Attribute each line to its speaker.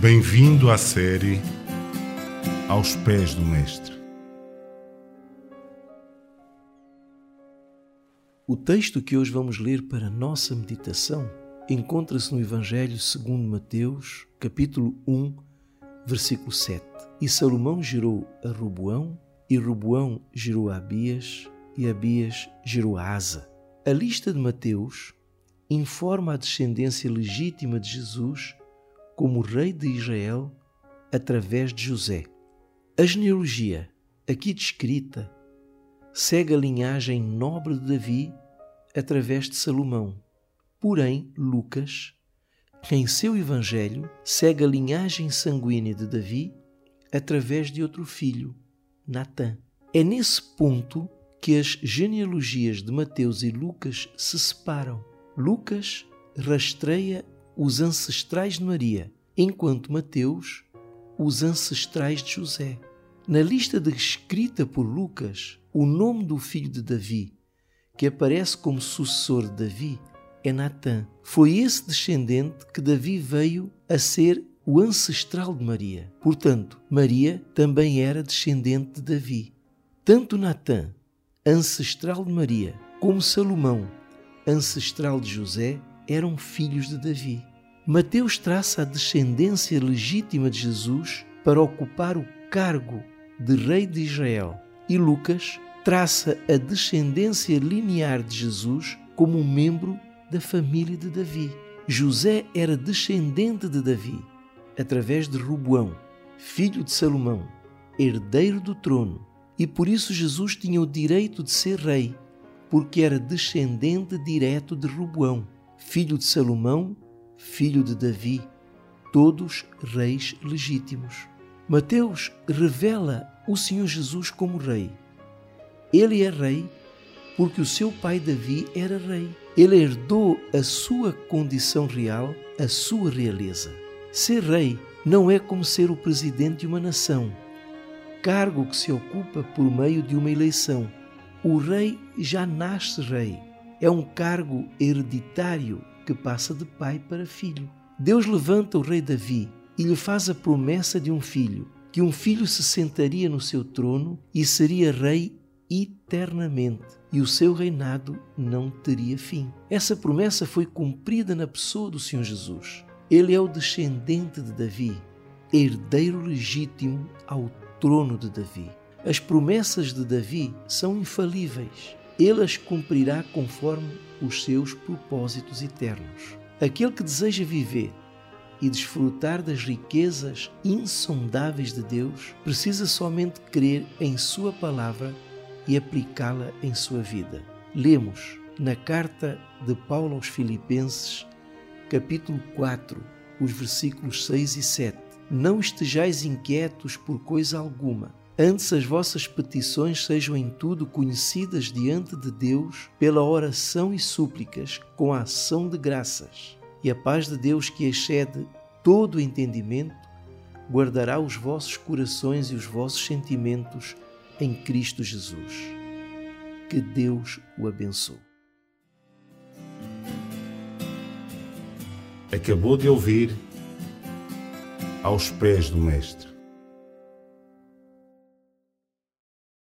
Speaker 1: Bem-vindo à série Aos Pés do Mestre.
Speaker 2: O texto que hoje vamos ler para nossa meditação encontra-se no Evangelho segundo Mateus, capítulo 1, versículo 7. E Salomão gerou a Roboão, e Roboão gerou a Abias, e Abias gerou a Asa. A lista de Mateus informa a descendência legítima de Jesus como rei de Israel através de José. A genealogia aqui descrita segue a linhagem nobre de Davi através de Salomão. Porém, Lucas, em seu evangelho, segue a linhagem sanguínea de Davi através de outro filho, Natã. É nesse ponto que as genealogias de Mateus e Lucas se separam. Lucas rastreia os ancestrais de Maria, enquanto Mateus os ancestrais de José. Na lista descrita por Lucas, o nome do filho de Davi, que aparece como sucessor de Davi, é Natã. Foi esse descendente que Davi veio a ser o ancestral de Maria. Portanto, Maria também era descendente de Davi. Tanto Natã, ancestral de Maria, como Salomão, ancestral de José, eram filhos de Davi. Mateus traça a descendência legítima de Jesus para ocupar o cargo de rei de Israel e Lucas traça a descendência linear de Jesus como um membro da família de Davi. José era descendente de Davi através de Ruboão, filho de Salomão, herdeiro do trono, e por isso Jesus tinha o direito de ser rei, porque era descendente direto de Ruboão filho de Salomão, filho de Davi, todos reis legítimos. Mateus revela o Senhor Jesus como rei. Ele é rei porque o seu pai Davi era rei. Ele herdou a sua condição real, a sua realeza. Ser rei não é como ser o presidente de uma nação, cargo que se ocupa por meio de uma eleição. O rei já nasce rei é um cargo hereditário que passa de pai para filho. Deus levanta o rei Davi e lhe faz a promessa de um filho, que um filho se sentaria no seu trono e seria rei eternamente, e o seu reinado não teria fim. Essa promessa foi cumprida na pessoa do Senhor Jesus. Ele é o descendente de Davi, herdeiro legítimo ao trono de Davi. As promessas de Davi são infalíveis ele as cumprirá conforme os seus propósitos eternos. Aquele que deseja viver e desfrutar das riquezas insondáveis de Deus precisa somente crer em Sua palavra e aplicá-la em sua vida. Lemos na carta de Paulo aos Filipenses, capítulo 4, os versículos 6 e 7. Não estejais inquietos por coisa alguma Antes as vossas petições sejam em tudo conhecidas diante de Deus pela oração e súplicas, com a ação de graças. E a paz de Deus, que excede todo o entendimento, guardará os vossos corações e os vossos sentimentos em Cristo Jesus. Que Deus o abençoe.
Speaker 1: Acabou de ouvir aos pés do Mestre